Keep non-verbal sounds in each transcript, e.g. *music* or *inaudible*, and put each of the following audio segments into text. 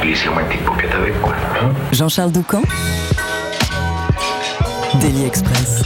glissez-moi une petite paupiette avec, quoi. Hein Jean-Charles Doucan Daily Express.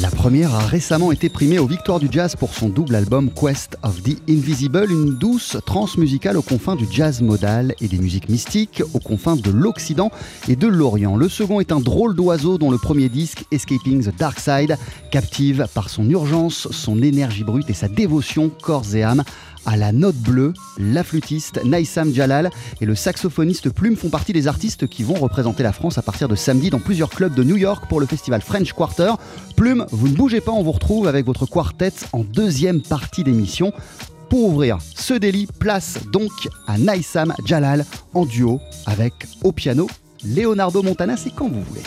La première a récemment été primée aux Victoires du Jazz pour son double album Quest of the Invisible, une douce trance musicale aux confins du jazz modal et des musiques mystiques, aux confins de l'Occident et de l'Orient. Le second est un drôle d'oiseau dont le premier disque, Escaping the Dark Side, captive par son urgence, son énergie brute et sa dévotion corps et âme à la note bleue, la flûtiste Naïsam Jalal et le saxophoniste Plume font partie des artistes qui vont représenter la France à partir de samedi dans plusieurs clubs de New York pour le festival French Quarter. Plume, vous ne bougez pas, on vous retrouve avec votre quartet en deuxième partie d'émission. Pour ouvrir ce délit, place donc à Naïsam Jalal en duo avec au piano Leonardo Montana, c'est quand vous voulez.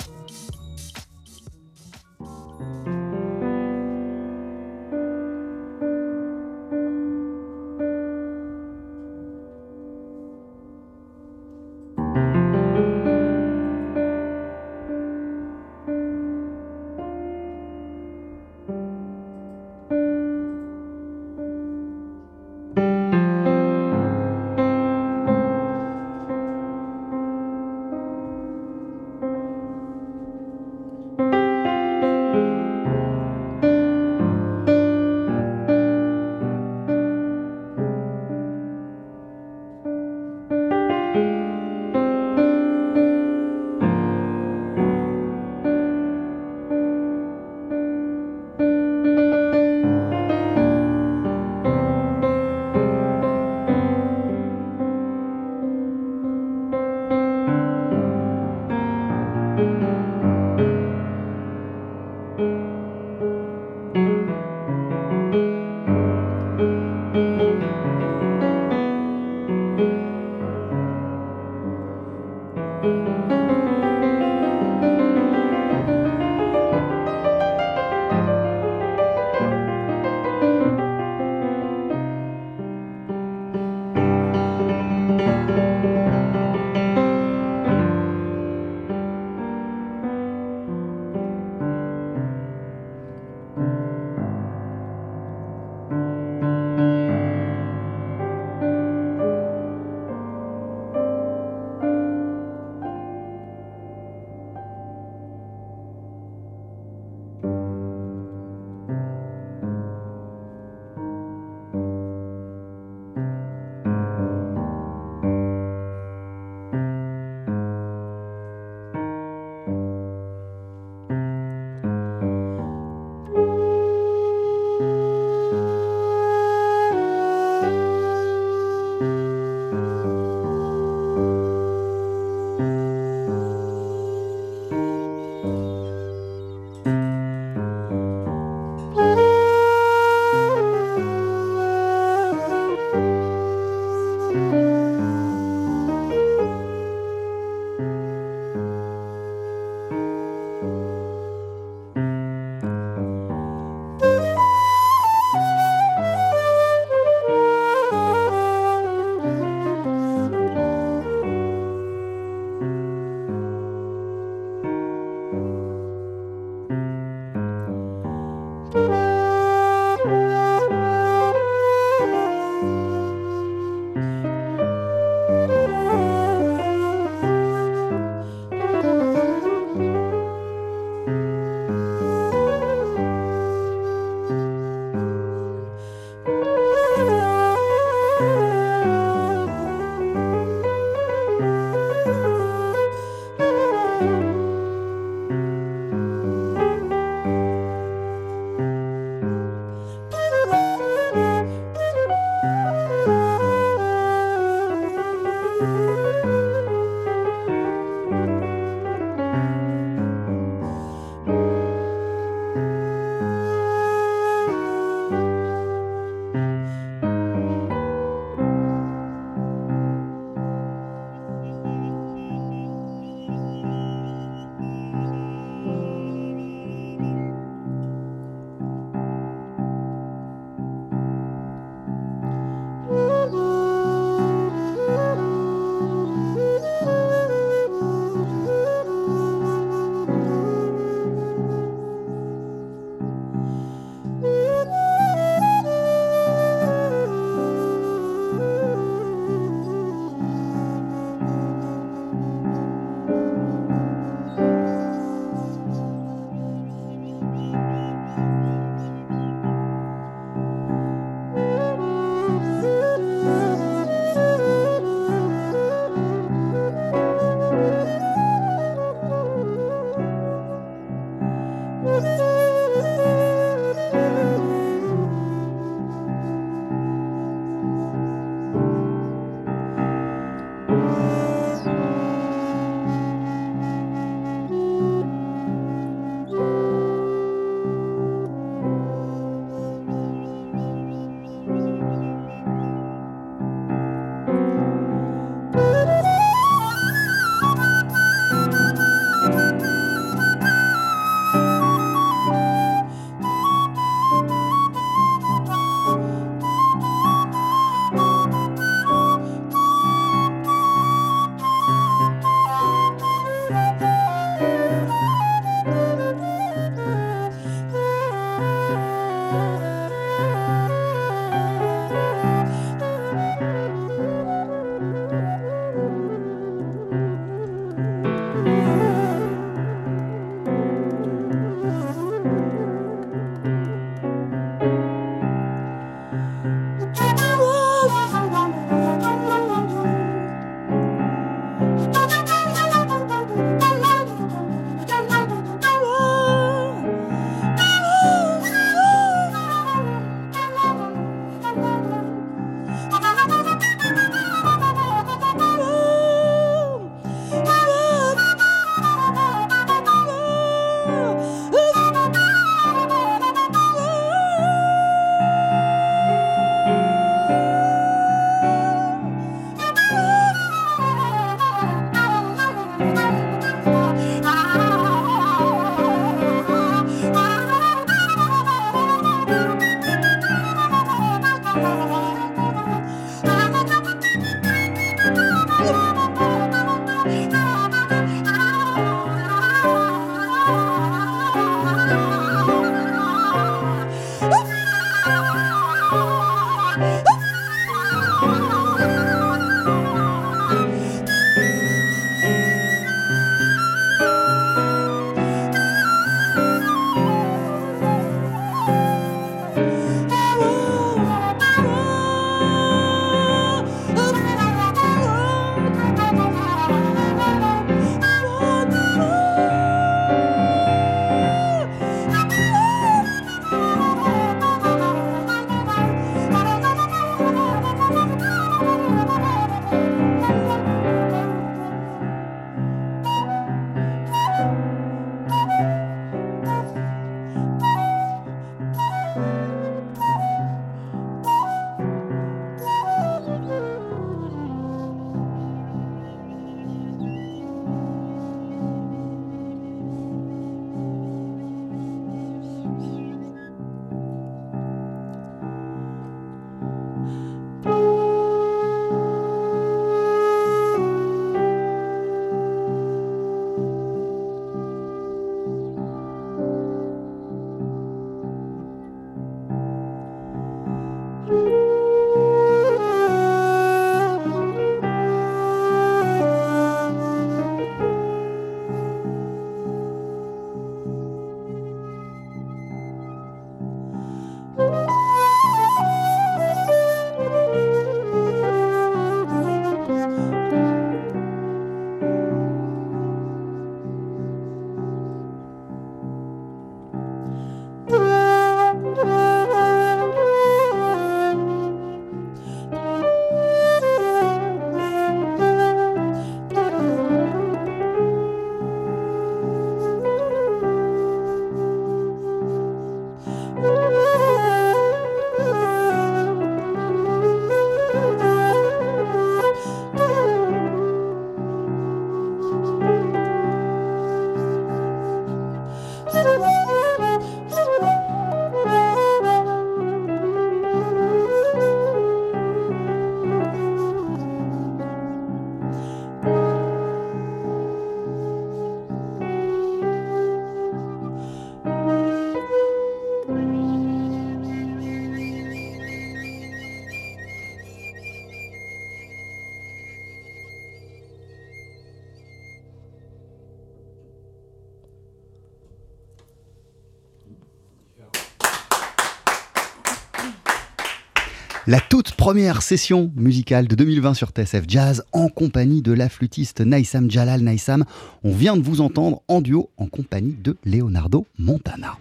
La toute première session musicale de 2020 sur TSF Jazz en compagnie de la flûtiste Naïsam Jalal Naïsam. On vient de vous entendre en duo en compagnie de Leonardo Montana.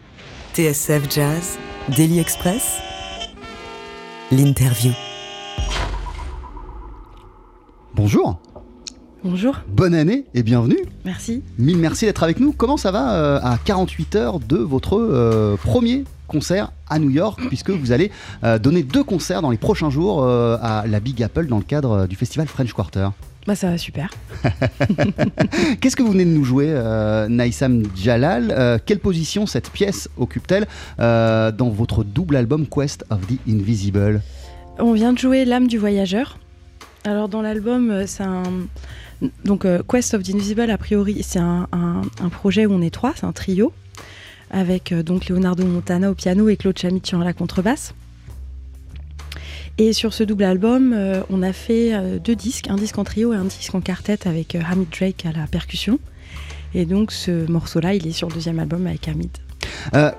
TSF Jazz, Daily Express, l'interview. Bonjour, Bonjour, bonne année et bienvenue. merci. Mille merci d'être avec nous. Comment ça va euh, à 48 heures de votre euh, premier concert à New York, puisque vous allez euh, donner deux concerts dans les prochains jours euh, à la Big Apple dans le cadre euh, du festival French Quarter. Bah ça va super. *laughs* Qu'est-ce que vous venez de nous jouer, euh, Naïsam Jalal Quelle position cette pièce occupe-t-elle dans votre double album Quest of the Invisible? On vient de jouer L'âme du voyageur. Alors dans l'album, c'est un... Donc Quest of the Invisible, a priori, c'est un, un- un projet où on est trois, c'est un trio, avec euh, donc Leonardo Montana au piano et Claude Chamitian à la contrebasse. Et sur ce double album, euh, on a fait euh, deux disques, un disque en trio et un disque en quartet avec Hamid Drake à la percussion. Et donc ce morceau-là, il est sur le deuxième album avec Hamid.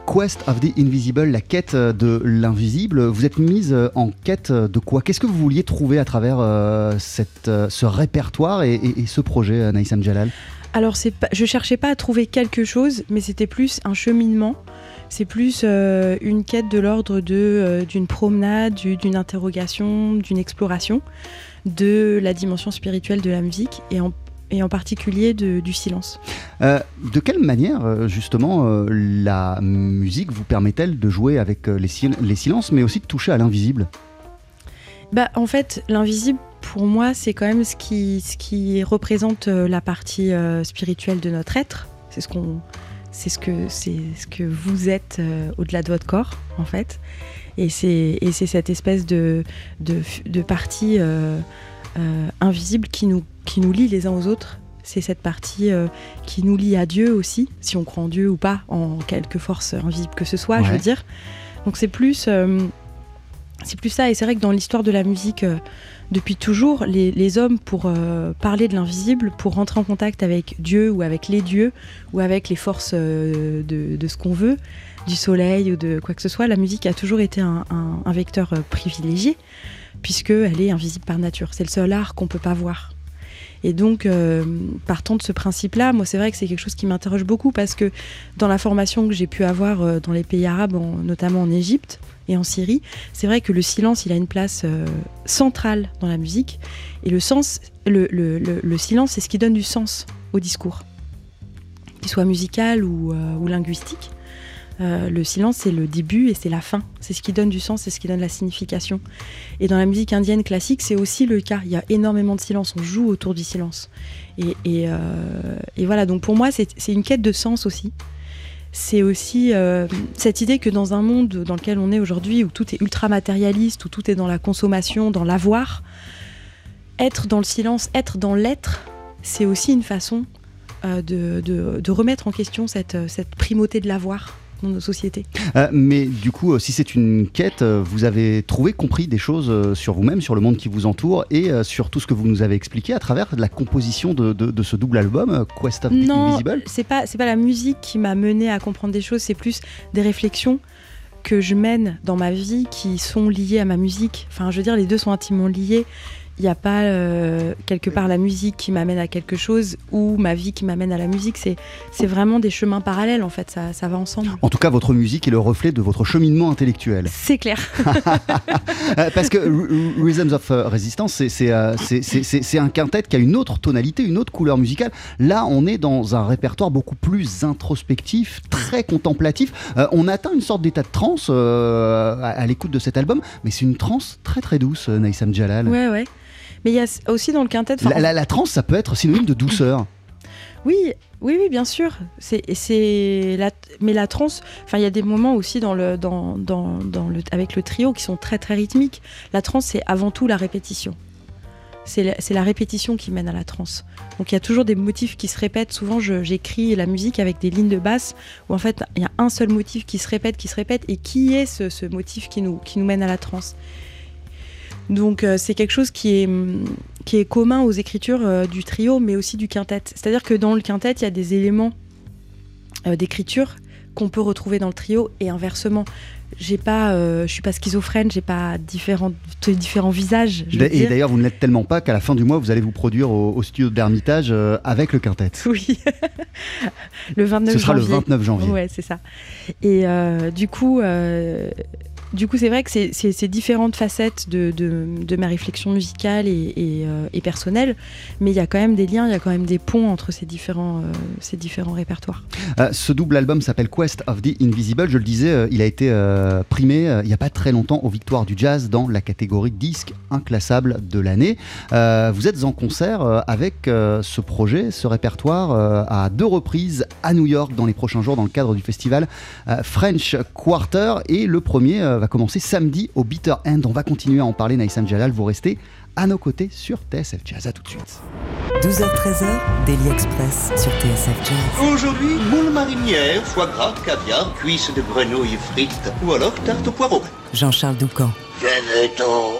Quest of the Invisible, la quête de l'invisible. Vous êtes mise en quête de quoi? Qu'est-ce que vous vouliez trouver à travers ce répertoire et, et- ce projet, Naïsam Jalal Alors, c'est pas, je cherchais pas à trouver quelque chose, mais c'était plus un cheminement. C'est plus euh, une quête de l'ordre de euh, d'une promenade, du- d'une interrogation, d'une exploration de la dimension spirituelle de la musique et en, et en particulier de- du silence. Euh, de quelle manière, justement, la musique vous permet-elle de jouer avec les, sil- les silences, mais aussi de toucher à l'invisible? Bah, en fait, l'invisible, pour moi, c'est quand même ce qui, ce qui représente euh, la partie euh, spirituelle de notre être. C'est ce qu'on, c'est ce que, c'est ce que vous êtes euh, au-delà de votre corps, en fait. Et c'est, et c'est cette espèce de, de, de partie euh, invisible qui nous, qui nous lie les uns aux autres. C'est cette partie qui nous lie à Dieu aussi, si on croit en Dieu ou pas, en quelque force invisible que ce soit, je veux dire. Donc c'est plus, c'est plus ça. Et c'est vrai que dans l'histoire de la musique, depuis toujours, les, hommes, pour euh, parler de l'invisible, pour rentrer en contact avec Dieu ou avec les dieux ou avec les forces euh, de, ce qu'on veut, du soleil ou de quoi que ce soit, la musique a toujours été un, vecteur euh, privilégié, puisqu'elle est invisible par nature. C'est le seul art qu'on peut pas voir. Et donc, partant de ce principe-là, moi, c'est vrai que c'est quelque chose qui m'interroge beaucoup parce que dans la formation que j'ai pu avoir dans les pays arabes, en- notamment en Égypte et en Syrie, c'est vrai que le silence, il a une place euh, centrale dans la musique. Et le, sens, le, le- le- le silence, c'est ce qui donne du sens au discours, qu'il soit musical ou, euh, linguistique. Euh, le silence, c'est le début et c'est la fin. C'est ce qui donne du sens, c'est ce qui donne la signification. Et dans la musique indienne classique, c'est aussi le cas. Il y a énormément de silence. On joue autour du silence. Et, voilà, donc pour moi, c'est une quête de sens aussi. C'est aussi euh, cette idée que dans un monde dans lequel on est aujourd'hui, où tout est ultra matérialiste, où tout est dans la consommation, dans l'avoir, être dans le silence, être dans l'être, c'est aussi une façon euh, de, remettre en question cette, cette primauté de l'avoir dans nos sociétés. Euh, mais du coup, euh, si c'est une quête, euh, vous avez trouvé, compris des choses euh, sur vous-même, sur le monde qui vous entoure et sur tout ce que vous nous avez expliqué à travers la composition de, de- de ce double album, Quest of the Non, Invisible? c'est pas c'est pas la musique qui m'a mené à comprendre des choses, c'est plus des réflexions que je mène dans ma vie qui sont liées à ma musique. Enfin, je veux dire, les deux sont intimement liés. Il n'y a pas euh, quelque part la musique qui m'amène à quelque chose ou ma vie qui m'amène à la musique. C'est vraiment des chemins parallèles en fait. Ça, ça va ensemble. En tout cas, votre musique est le reflet de votre cheminement intellectuel. C'est clair. *laughs* Euh, parce que Rhythms of euh, Resistance, c'est- un quintet qui a une autre tonalité, une autre couleur musicale. Là, on est dans un répertoire beaucoup plus introspectif, très contemplatif. Euh, on atteint une sorte d'état de transe euh, à, à l'écoute de cet album, mais c'est une transe très très douce, Naïsam Jalal. Ouais, ouais. Mais il y a aussi dans le quintet. La, la- la transe, ça peut être synonyme de douceur. Oui, oui, oui, bien sûr. C'est, c'est la, mais la trance. Enfin, il y a des moments aussi dans le, dans, dans, dans le, avec le trio qui sont très très rythmiques. La trance, c'est avant tout la répétition. C'est la, c'est la répétition qui mène à la trance. Donc il y a toujours des motifs qui se répètent. Souvent, je- j'écris la musique avec des lignes de basse où en fait il y a un seul motif qui se répète, qui se répète, et qui est ce, ce motif qui nous, qui nous mène à la trance? Donc euh, c'est quelque chose qui est, qui est commun aux écritures euh, du trio, mais aussi du quintet. C'est-à-dire que dans le quintet, il y a des éléments euh, d'écriture qu'on peut retrouver dans le trio et inversement. J'ai pas, euh, je suis pas schizophrène, j'ai pas différents, différents visages. je Et d'ailleurs, vous ne l'êtes tellement pas qu'à la fin du mois, vous allez vous produire au, au studio d'Hermitage euh, avec le quintet. *laughs* Oui. le 29 Ce sera janvier. le 29 janvier. Ouais, c'est ça. Et euh, du coup, du coup, c'est vrai que c'est différentes facettes de, de- de ma réflexion musicale et, euh, et personnelle, mais il y a quand même des liens, il y a quand même des ponts entre ces différents, euh, ces différents répertoires. Euh, ce double album s'appelle Quest of the Invisible. Je le disais, il a été primé il n'y a pas très longtemps aux Victoires du Jazz dans la catégorie disque inclassable de l'année. Vous êtes en concert avec ce projet, ce répertoire, à deux reprises à New York dans les prochains jours dans le cadre du festival French Quarter. Et le premier va commencer samedi au Bitter End. On va continuer à en parler, Naïsam Jalal. Vous restez à nos côtés sur TSF Jazz. À tout de suite. 12h-13h, Daily Express sur TSF Jazz. Aujourd'hui, moule marinière, foie gras, caviar, cuisses de grenouille frites ou alors tarte au poireau. Jean-Charles Doucan. Venez-t'en.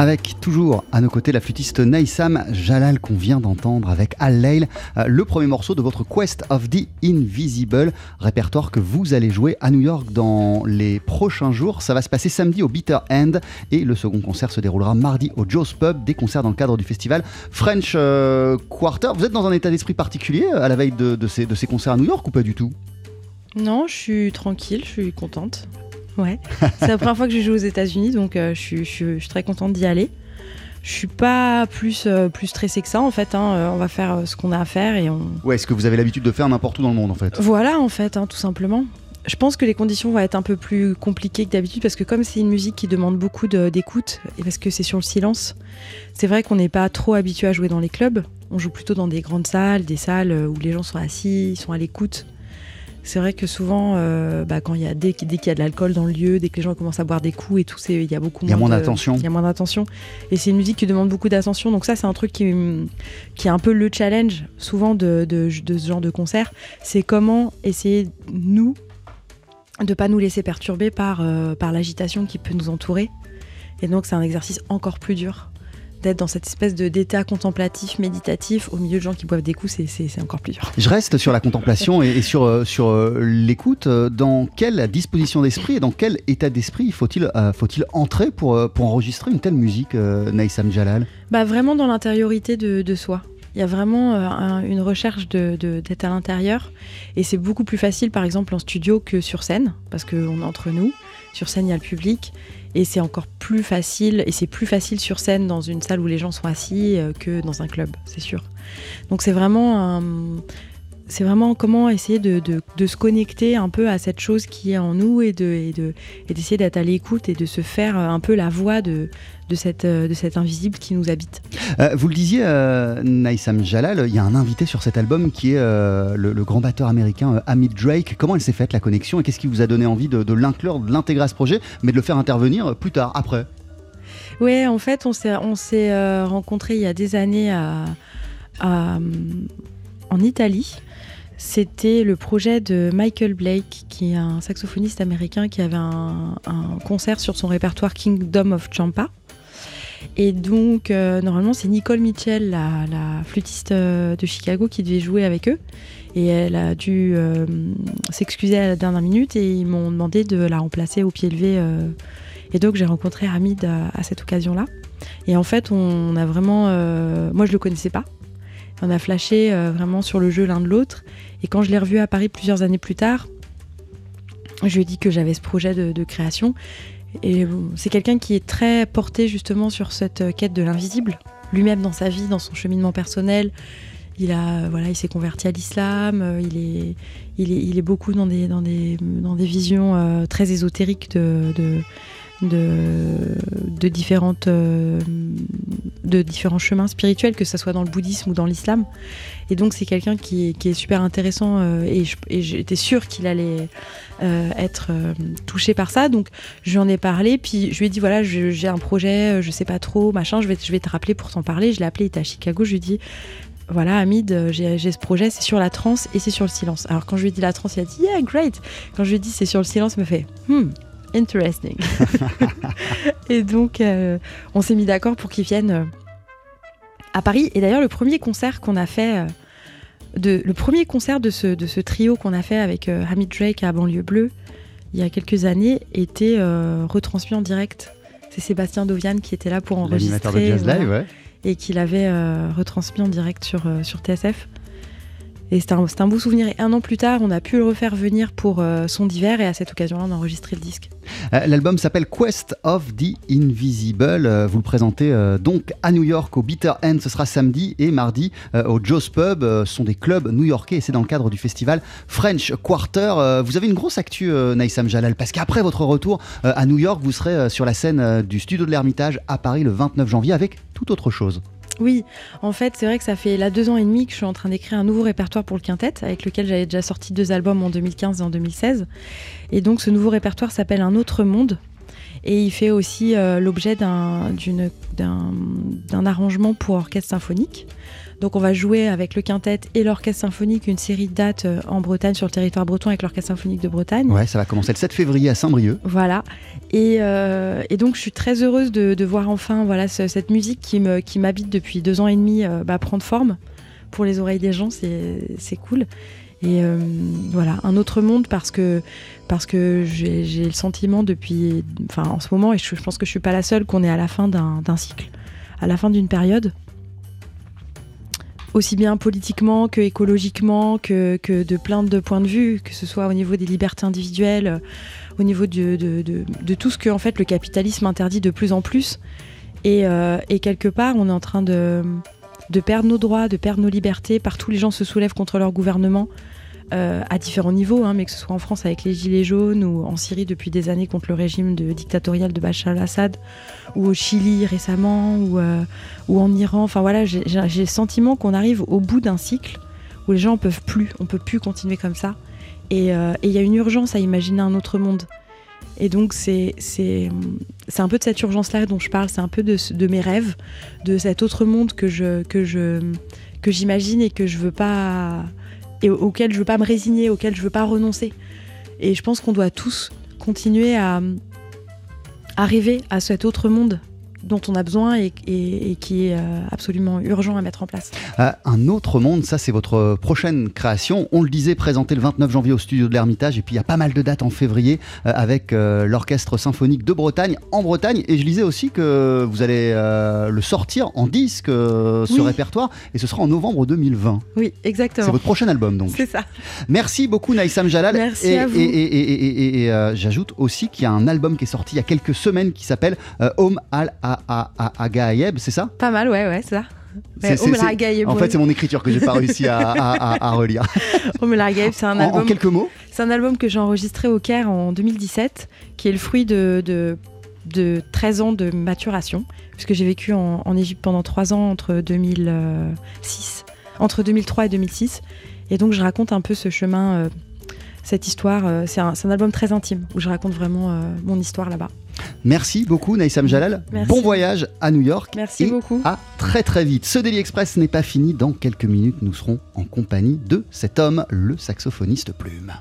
Avec toujours à nos côtés la flûtiste Naïsam Jalal qu'on vient d'entendre avec Al Leil, euh, le premier morceau de votre Quest of the Invisible, répertoire que vous allez jouer à New York dans les prochains jours. Ça va se passer samedi au Bitter End et le second concert se déroulera mardi au Joe's Pub, des concerts dans le cadre du festival French euh, Quarter. Vous êtes dans un état d'esprit particulier euh, à la veille de ces concerts à New York ou pas du tout? Non, je suis tranquille, je suis contente. Ouais. C'est la première fois que je joue aux États-Unis, donc euh, je, suis, je suis- je suis très contente d'y aller. Je suis pas plus, euh, plus stressée que ça en fait. hein. Euh, on va faire ce qu'on a à faire et on. Ouais, est-ce que vous avez l'habitude de faire n'importe où dans le monde en fait Voilà en fait, hein, tout simplement. Je pense que les conditions vont être un peu plus compliquées que d'habitude parce que comme c'est une musique qui demande beaucoup de- d'écoute et parce que c'est sur le silence, c'est vrai qu'on n'est pas trop habitué à jouer dans les clubs. On joue plutôt dans des grandes salles, des salles où les gens sont assis, ils sont à l'écoute. C'est vrai que souvent, euh, bah, quand il y a dès, dès qu'il y a de l'alcool dans le lieu, dès que les gens commencent à boire des coups et tout, c'est- il y a beaucoup y a moins d'attention. Il y a moins d'attention. Et c'est une musique qui demande beaucoup d'attention. Donc ça, c'est un truc qui, est un peu le challenge souvent de, de- de ce genre de concert. C'est comment essayer, nous, de pas nous laisser perturber par, euh, par l'agitation qui peut nous entourer. Et donc c'est un exercice encore plus dur d'être dans cette espèce de d'état contemplatif, méditatif, au milieu de gens qui boivent des coups, c'est- encore plus dur. Je reste sur la contemplation et, et sur, euh, sur euh, l'écoute. Dans quelle disposition d'esprit et dans quel état d'esprit faut-il euh, entrer pour, pour enregistrer une telle musique, euh, Naïsam Jalal Bah vraiment dans l'intériorité de, de soi. Il y a vraiment un- une recherche de- de- d'être à l'intérieur. Et c'est beaucoup plus facile, par exemple, en studio que sur scène, parce qu'on est entre nous. Sur scène, il y a le public. Et c'est encore plus facile, et c'est plus facile sur scène dans une salle où les gens sont assis euh, que dans un club, c'est sûr. Donc c'est vraiment un- C'est vraiment comment essayer de, de- de se connecter un peu à cette chose qui est en nous et de et de- et d'essayer d'être à l'écoute et de se faire un peu la voix de, de, cette, de cet invisible qui nous habite. Euh, vous le disiez, euh, Naïsam Jalal, il y a un invité sur cet album qui est euh, le, le grand batteur américain euh, Amit Drake. Comment elle s'est faite la connexion et qu'est-ce qui vous a donné envie de, de l'inclure, de l'intégrer à ce projet, mais de le faire intervenir plus tard, après? Ouais, en fait, on s'est, on s'est rencontrés il y a des années à, à, en Italie. C'était le projet de Michael Blake, qui est un saxophoniste américain qui avait un, concert sur son répertoire Kingdom of Champa. Et donc, euh, normalement, c'est Nicole Mitchell, la, flûtiste euh, de Chicago, qui devait jouer avec eux. Et elle a dû euh, s'excuser à la dernière minute et ils m'ont demandé de la remplacer au pied levé. et donc, j'ai rencontré Hamid à, à cette occasion-là. Et en fait, on a vraiment. moi, je le connaissais pas. On a flashé vraiment sur le jeu l'un de l'autre. Et quand je l'ai revu à Paris plusieurs années plus tard, je lui ai dit que j'avais ce projet de, création. Et c'est quelqu'un qui est très porté justement sur cette quête de l'invisible, lui-même dans sa vie, dans son cheminement personnel. Il voilà, il s'est converti à l'islam. euh, Il est, il est, beaucoup dans des, dans des, dans des visions euh, très ésotériques de, de, de différentes, euh, de différents chemins spirituels, que ce soit dans le bouddhisme ou dans l'islam. Et donc c'est quelqu'un qui, est- qui est super intéressant euh, et j'étais sûre qu'il allait euh, être euh, touché par ça. Donc je lui en ai parlé, puis je lui ai dit voilà, j'ai un projet, je sais pas trop, machin, je vais, je vais te rappeler pour t'en parler. Je l'ai appelé, il était à Chicago, je lui ai dit voilà, Hamid, j'ai ce projet, c'est sur la transe et c'est sur le silence. Alors quand je lui ai dit la transe, il a dit yeah, great. Quand je lui ai dit c'est sur le silence, il me fait hmm, interesting. *laughs* *laughs* et donc euh, on s'est mis d'accord pour qu'il vienne à Paris. Et d'ailleurs, le premier concert qu'on a fait, de, le premier concert de ce, de ce trio qu'on a fait avec euh, Hamid Drake à Banlieue Bleue, il y a quelques années, était euh, retransmis en direct. C'est Sébastien Dovian qui était là pour enregistrer. L'animateur de Jazz voilà Live, ouais. et qu'il avait euh, retransmis en direct sur, sur TSF. Et c'était un, un beau souvenir. Et un an plus tard, on a pu le refaire venir pour euh, son d'hiver et à cette occasion-là, on a enregistré le disque. Euh, L'album s'appelle Quest of the Invisible. Euh, Vous le présentez donc à New York au Bitter End. Ce sera samedi et mardi au Joe's Pub. Ce sont des clubs new-yorkais et c'est dans le cadre du festival French Quarter. Vous avez une grosse actu, Naïsam Jalal, parce qu'après votre retour à New York, vous serez sur la scène du Studio de l'Ermitage à Paris le 29 janvier avec tout autre chose. Oui, en fait, c'est vrai que ça fait là deux ans et demi que je suis en train d'écrire un nouveau répertoire pour le quintet, avec lequel j'avais déjà sorti deux albums en 2015 et en 2016. Et donc, ce nouveau répertoire s'appelle Un autre monde. Et il fait aussi euh, l'objet d'un arrangement pour orchestre symphonique. Donc on va jouer avec le quintet et l'orchestre symphonique une série de dates euh, en Bretagne, sur le territoire breton avec l'orchestre symphonique de Bretagne. Ouais, ça va commencer le 7 février à Saint-Brieuc. Voilà. Et, euh, et donc je suis très heureuse de, de voir enfin voilà, ce- cette musique qui me- qui m'habite depuis deux ans et demi euh, bah, prendre forme pour les oreilles des gens, c'est c'est cool. Et euh, voilà, un autre monde parce que, parce que j'ai le sentiment depuis, enfin en ce moment, et je, je pense que je suis pas la seule, qu'on est à la fin d'un d'un cycle, à la fin d'une période aussi bien politiquement que écologiquement, que, de plein de points de vue, que ce soit au niveau des libertés individuelles, euh, au niveau de, tout ce que en fait, le capitalisme interdit de plus en plus. Et, euh, quelque part, on est en train de, de perdre nos droits, de perdre nos libertés. Partout, les gens se soulèvent contre leur gouvernement. euh, à différents niveaux, hein, mais que ce soit en France avec les Gilets jaunes ou en Syrie depuis des années contre le régime de, dictatorial de Bachar al-Assad, ou au Chili récemment, ou, euh, en Iran. Enfin voilà, j'ai le sentiment qu'on arrive au bout d'un cycle où les gens en peuvent plus, on peut plus continuer comme ça. Et euh, et il y a une urgence à imaginer un autre monde. Et donc c'est un peu de cette urgence-là dont je parle, c'est un peu de, de mes rêves, de cet autre monde que je que je que j'imagine et que je veux pas et au- auquel je veux pas me résigner, auquel je veux pas renoncer. Et je pense qu'on doit tous continuer à arriver à cet autre monde dont on a besoin et, et- et qui est euh, absolument urgent à mettre en place. Euh, un autre monde, ça c'est votre prochaine création. On le disait, présenté le 29 janvier au studio de l'Ermitage, et puis il y a pas mal de dates en février euh, avec euh, l'Orchestre Symphonique de Bretagne en Bretagne. Et je lisais aussi que vous allez le sortir en disque, ce Oui. répertoire, et ce sera en novembre 2020. Oui, C'est exactement. votre prochain album donc. C'est ça. Merci beaucoup Naïsam Jalal. Merci et, à vous. Et, j'ajoute aussi qu'il y a un album qui est sorti il y a quelques semaines qui s'appelle Home Al Agaayeb, c'est ça? Pas mal, ouais, ouais, c'est ça. Agaïb, En fait, c'est mon écriture que j'ai pas réussi à, à- à- à relire. *laughs* C'est un En- en, album. quelques mots? C'est un album que j'ai enregistré au Caire en 2017, qui est le fruit de, de, de 13 ans de maturation, puisque j'ai vécu en, en Égypte pendant 3 ans entre 2006, entre 2003 et 2006. Et donc je raconte un peu ce chemin, euh, cette histoire. euh, c'est un, album très intime, où je raconte vraiment euh, mon histoire là-bas. Merci beaucoup Naïsam Jalal. Merci. Bon voyage à New York. Merci et beaucoup. À très très vite. Ce Daily Express n'est pas fini. Dans quelques minutes, nous serons en compagnie de cet homme, le saxophoniste Plume.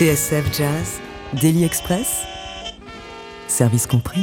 TSF Jazz, Daily Express, service compris.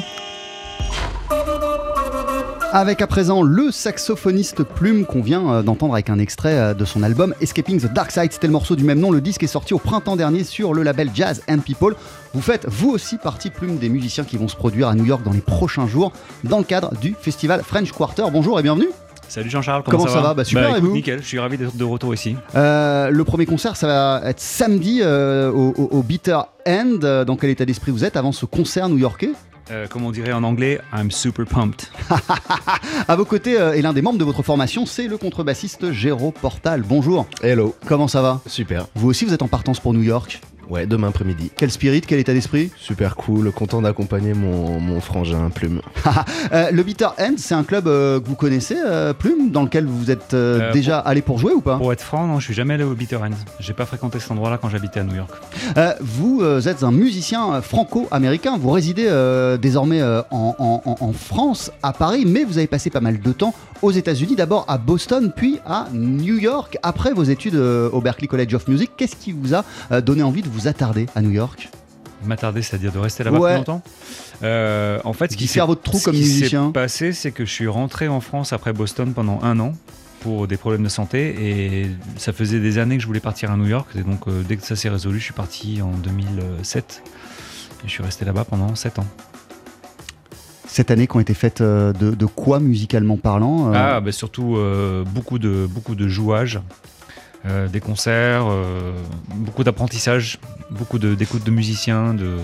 Avec à présent le saxophoniste Plume qu'on vient euh, d'entendre avec un extrait euh, de son album Escaping the Dark Side. C'était le morceau du même nom. Le disque est sorti au printemps dernier sur le label Jazz and People. Vous faites vous aussi partie Plume des musiciens qui vont se produire à New York dans les prochains jours dans le cadre du festival French Quarter. Bonjour et bienvenue. Salut Jean-Charles, comment, Comment ça va Bah, super, et écoute, vous Nickel, je suis ravi d'être de retour ici. Euh, le premier concert, ça va être samedi euh, au, au- au Bitter End. Dans quel état d'esprit vous êtes avant ce concert new-yorkais Euh, comme on dirait en anglais, I'm super pumped. *laughs* À vos côtés, euh, et l'un des membres de votre formation, c'est le contrebassiste Géraud Portal. Bonjour. Hello. Comment ça va Super. Vous aussi, vous êtes en partance pour New York. Ouais, demain après-midi. Quel spirit, quel état d'esprit Super cool, content d'accompagner mon, mon frangin Plume. *laughs* Euh, Le Bitter End, c'est un club euh, que vous connaissez, euh, Plume, dans lequel vous êtes euh, Euh, déjà allé pour jouer ou pas Pour être franc, non, je suis jamais allé au Bitter End. J'ai pas fréquenté cet endroit-là quand j'habitais à New York. Euh, Vous euh, êtes un musicien franco-américain. Vous résidez euh, désormais euh, en, en- en- en France, à Paris, mais vous avez passé pas mal de temps aux États-Unis, d'abord à Boston, puis à New York. Après vos études euh, au Berklee College of Music, qu'est-ce qui vous a euh, donné envie de vous attarder à New York M'attarder, c'est-à-dire de rester là-bas Ouais. plus longtemps. Euh, en fait, ce qui s'est faire votre trou ce passé, c'est que je suis rentré en France après Boston pendant un an pour des problèmes de santé et ça faisait des années que je voulais partir à New York et donc euh, dès que ça s'est résolu, je suis parti en 2007 et je suis resté là-bas pendant 7 ans. Cette année qui ont été faites euh, de, de quoi musicalement parlant euh, Ah, bah surtout euh, beaucoup, de, beaucoup de jouage, euh, des concerts, euh, beaucoup d'apprentissage, beaucoup d'écoute de, musiciens. De...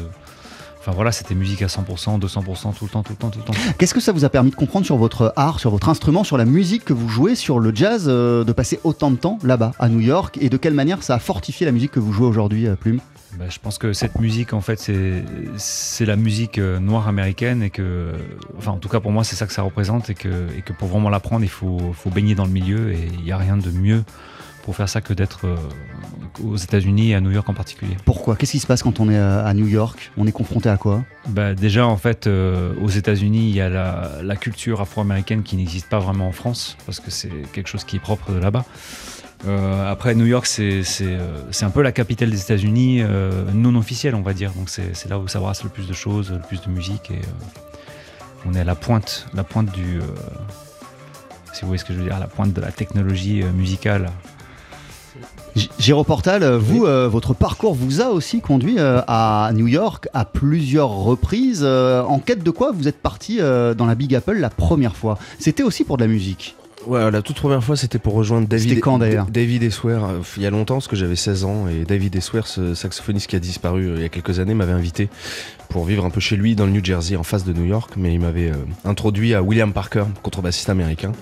Enfin voilà, c'était musique à 100%, 200%, tout le temps, tout le temps, tout le temps. Qu'est-ce que ça vous a permis de comprendre sur votre art, sur votre instrument, sur la musique que vous jouez, sur le jazz, euh, de passer autant de temps là-bas, à New York, et de quelle manière ça a fortifié la musique que vous jouez aujourd'hui, Plume? Bah, je pense que cette musique, en fait, c'est c'est la musique euh, noire américaine et que, enfin, en tout cas pour moi, c'est ça que ça représente et que, et que pour vraiment l'apprendre, il faut, faut baigner dans le milieu et il n'y a rien de mieux pour faire ça que d'être euh, aux États-Unis et à New York en particulier. Pourquoi? Qu'est-ce qui se passe quand on est à New York? On est confronté à quoi? Bah, déjà, en fait, euh, aux États-Unis, il y a la, la culture afro-américaine qui n'existe pas vraiment en France parce que c'est quelque chose qui est propre de là-bas. Euh, après, New York, c'est un peu la capitale des États-Unis, non officielle, on va dire. Donc, c'est là où ça brasse le plus de choses, le plus de musique. Et on est à la pointe, la pointe du. si vous voyez ce que je veux dire, à la pointe de la technologie musicale. G- Géraud Portal, euh, vous, euh, votre parcours vous a aussi conduit euh, à New York à plusieurs reprises. Euh, en quête de quoi vous êtes parti dans la Big Apple la première fois? C'était aussi pour de la musique. Ouais, la toute première fois, c'était pour rejoindre David. Quand, David Eswer. euh, Il y a longtemps, parce que j'avais 16 ans, et David Eswer, ce saxophoniste qui a disparu euh, il y a quelques années, m'avait invité pour vivre un peu chez lui dans le New Jersey, en face de New York, mais il m'avait euh, introduit à William Parker, contrebassiste américain.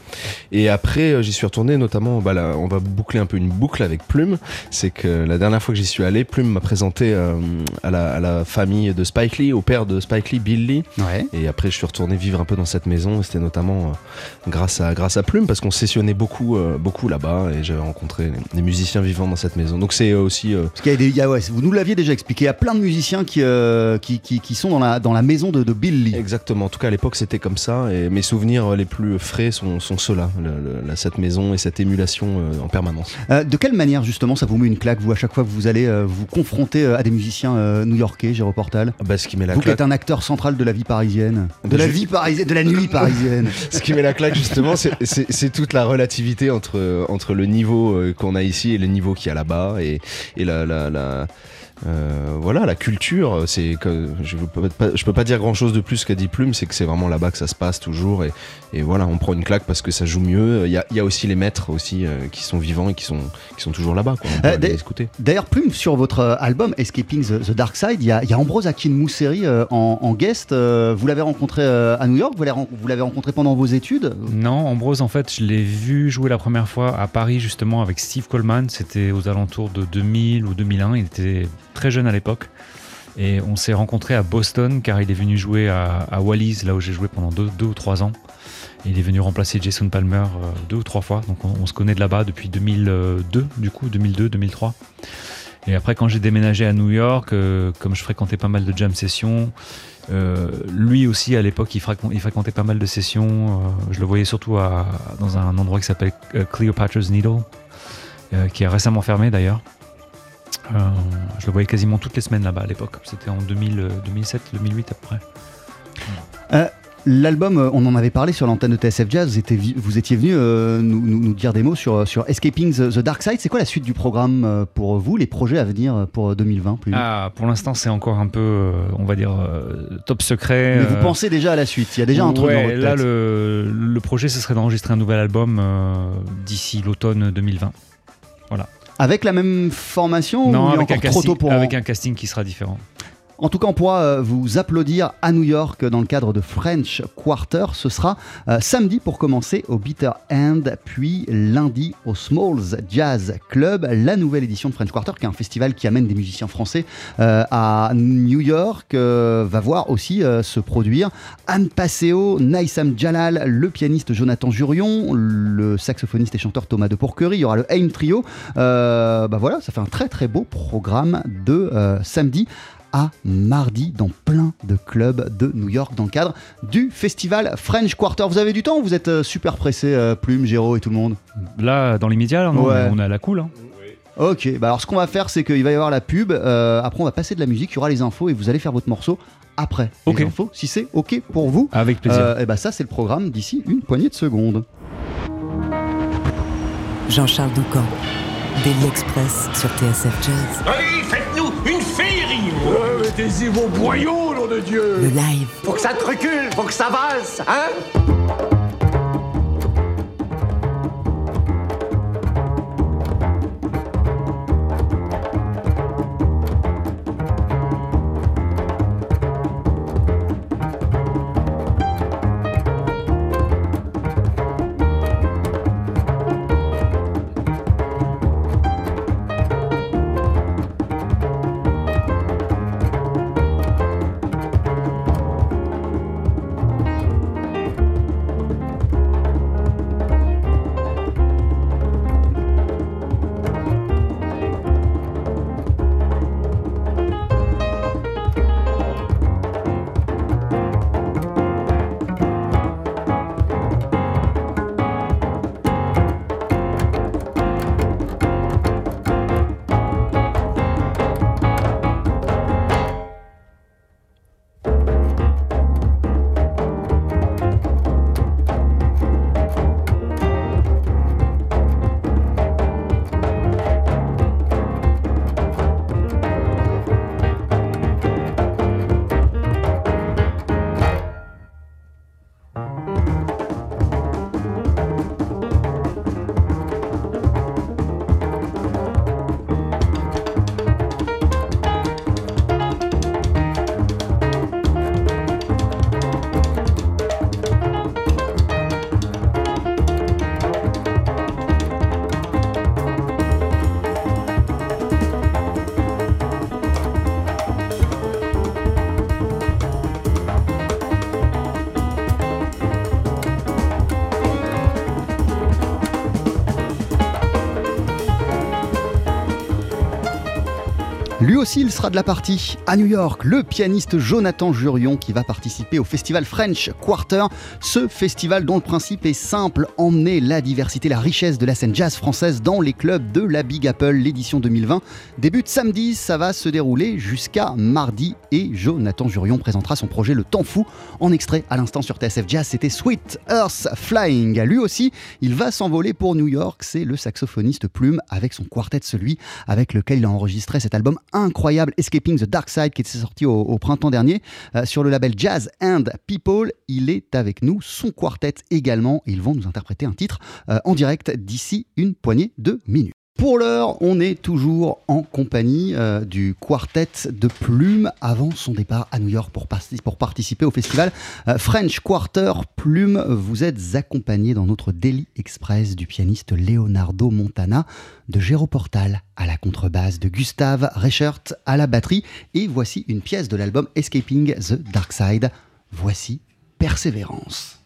Et après, j'y suis retourné, notamment, bah, là, on va boucler un peu une boucle avec Plume. C'est que la dernière fois que j'y suis allé, Plume m'a présenté à, la, à la famille de Spike Lee, au père de Spike Lee, Bill Lee. Ouais. Et après, je suis retourné vivre un peu dans cette maison. Et c'était notamment grâce à grâce à Plume, parce qu'on sessionnait beaucoup euh, beaucoup là-bas, et j'avais rencontré des musiciens vivants dans cette maison. Donc c'est euh, aussi euh, Parce qu'il y a des, il y a- ouais, vous nous l'aviez déjà expliqué, il y a plein de musiciens qui, euh, qui, qui, qui sont dans la, dans la maison de, de Bill Lee. exactement. En tout cas, à l'époque, c'était comme ça. Et mes souvenirs les plus frais sont, sont ceux-là, le- le- la- cette maison et cette émulation euh, en permanence. Euh, de quelle manière justement ça vous met une claque, vous, à chaque fois que vous allez euh, vous confronter euh, à des musiciens euh, new-yorkais, Géraud Portal? Bah, ce qui met la Vous qui êtes un acteur central de la vie parisienne. De Bah, la vie parisienne, de la nuit *laughs* parisienne. Ce qui met la claque justement, c'est- c'est toute la relativité entre, entre le niveau euh, qu'on a ici et le niveau qu'il y a là-bas et, et la, la, la- euh, voilà la culture. C'est que je peux pas, je peux pas dire grand chose de plus qu'a dit Plume, c'est que c'est vraiment là-bas que ça se passe toujours et, et voilà, on prend une claque parce que ça joue mieux. Il y a, il y a aussi les maîtres aussi euh, qui sont vivants et qui sont qui sont toujours là-bas. Euh. D'ailleurs, Plume, sur votre euh, album Escaping the, the Dark Side, il y a, y a Ambrose Akin Mousseri euh, en, en guest. Euh, vous l'avez rencontré euh, à New York Vous l'avez ren- vous l'avez rencontré pendant vos études? Non, Ambrose, en fait, je l'ai vu jouer la première fois à Paris, justement, avec Steve Coleman. C'était aux alentours de 2000 ou 2001. Il était très jeune à l'époque. Et on s'est rencontrés à Boston, car il est venu jouer à, Wallis, là où j'ai joué pendant deux, ou trois ans. Il est venu remplacer Jason Palmer euh, deux ou trois fois. Donc on, se connaît de là-bas depuis 2002, du coup, 2002, 2003. Et après, quand j'ai déménagé à New York, euh, comme je fréquentais pas mal de jam sessions, euh, lui aussi à l'époque, il, fréquent- il fréquentait pas mal de sessions. je le voyais surtout dans un endroit qui s'appelle Cleopatra's Needle, qui a récemment fermé d'ailleurs. Euh, je le voyais quasiment toutes les semaines là-bas à l'époque. C'était en 2000, euh, 2007, 2008 à peu près. Euh, L'album, euh, on en avait parlé sur l'antenne de TSF Jazz, vous étiez, vi- vous étiez venu euh, nous, dire des mots sur, sur Escaping the, the Dark Side. C'est quoi la suite du programme pour vous, les projets à venir pour 2020 Plume Ah, pour l'instant, c'est encore un peu, on va dire, top secret. Mais vous pensez déjà à la suite, il y a déjà un truc dans votre là, tête. le, le projet, ce serait d'enregistrer un nouvel album euh, d'ici l'automne 2020. Avec la même formation ou non, avec un, trop tôt pour avec un casting qui sera différent. En tout cas, on pourra euh, vous applaudir à New York dans le cadre de French Quarter. Ce sera euh, samedi pour commencer au Bitter End, puis lundi au Smalls Jazz Club, la nouvelle édition de French Quarter, qui est un festival qui amène des musiciens français euh, à New York, va voir aussi se produire Anne Passeo, Naïsam Jalal, le pianiste Jonathan Jurion, le saxophoniste et chanteur Thomas de Pourquerie, il y aura le Aim Trio. Bah voilà, ça fait un très très beau programme de samedi à mardi dans plein de clubs de New York dans le cadre du festival French Quarter. Vous avez du temps ou vous êtes euh, super pressé, euh, Plume, Géraud et tout le monde? Là, dans l'immédiat, là, non, Ouais. on est à la cool. hein. Ok, bah alors ce qu'on va faire, c'est qu'il va y avoir la pub, euh, après on va passer de la musique, il y aura les infos et vous allez faire votre morceau après Ok. les infos, si c'est ok pour vous. Avec plaisir. et bah ça c'est le programme d'ici une poignée de secondes. Jean-Charles Doucan, Daily Express sur TSF Jazz. Allez, Mettez-y vos boyaux, nom de Dieu. Le live, Faut que ça te recule, faut que ça valse, hein? Aussi, il sera de la partie. À New York, le pianiste Jonathan Jurion qui va participer au festival French Ce festival dont le principe est simple, emmener la diversité, la richesse de la scène jazz française dans les clubs de la Big Apple. L'édition 2020 débute samedi, ça va se dérouler jusqu'à mardi et Jonathan Jurion présentera son projet Le Temps Fou en extrait à l'instant sur TSF Jazz. C'était Sweet Earth Flying. Lui aussi, il va s'envoler pour New York. C'est le saxophoniste Plume avec son quartet, celui avec lequel il a enregistré cet album incroyable Escaping the Dark Side qui était sorti au, printemps dernier euh, sur le label Jazz and People. Est avec nous, son quartet également. Ils vont nous interpréter un titre euh, en direct d'ici une poignée de minutes. Pour l'heure, on est toujours en compagnie euh, du quartet de Plume avant son départ à New York pour, pour participer au festival euh, French Quarter. Plume, vous êtes accompagné dans notre Daily Express du pianiste Leonardo Montana, de Géro Portal à la contrebasse, de Gustave Reichert à la batterie. Et voici une pièce de l'album Escaping the Dark Side. Voici Persévérance.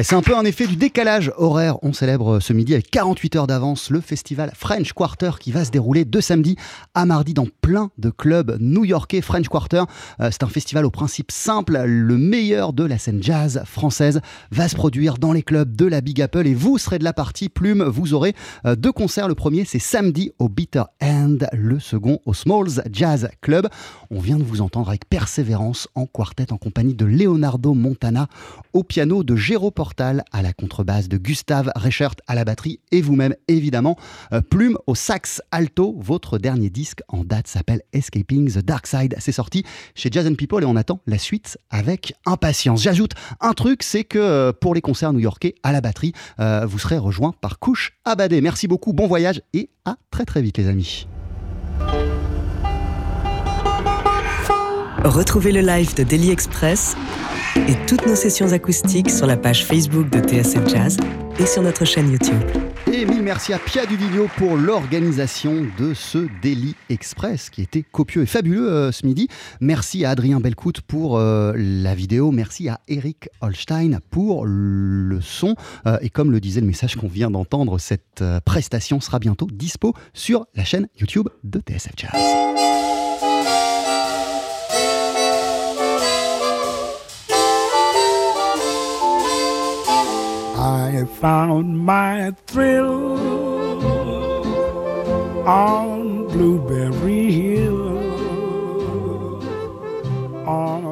C'est un peu un effet du décalage horaire. On célèbre ce midi avec 48 heures d'avance le festival French Quarter qui va se dérouler de samedi à mardi dans plein de clubs new-yorkais. French Quarter, euh, c'est un festival au principe simple. Le meilleur de la scène jazz française va se produire dans les clubs de la Big Apple et vous serez de la partie plume. Vous aurez euh, deux concerts. Le premier, c'est samedi au Bitter End, le second au Smalls Jazz Club. On vient de vous entendre avec persévérance en quartet en compagnie de Leonardo Montana au piano, de Jérôme Portal à la contrebasse, de Gustave Reichert à la batterie et vous-même évidemment. Euh, Plume au sax alto. Votre dernier disque en date s'appelle Escaping the Dark Side. C'est sorti chez Jazz People et on attend la suite avec impatience. J'ajoute un truc, c'est que euh, pour les concerts new-yorkais à la batterie, euh, vous serez rejoint par Couche Abadé. Merci beaucoup, bon voyage et à très très vite les amis. Retrouvez le live de Daily Express et toutes nos sessions acoustiques sur la page Facebook de TSF Jazz et sur notre chaîne YouTube. Et mille merci à Pia Duvilio pour l'organisation de ce Daily Express qui était copieux et fabuleux euh, ce midi. Merci à Adrien Belcout pour euh, la vidéo. Merci à Eric Holstein pour le son. Euh, et comme le disait le message qu'on vient d'entendre, cette prestation sera bientôt dispo sur la chaîne YouTube de TSF Jazz. I found my thrill on Blueberry Hill. On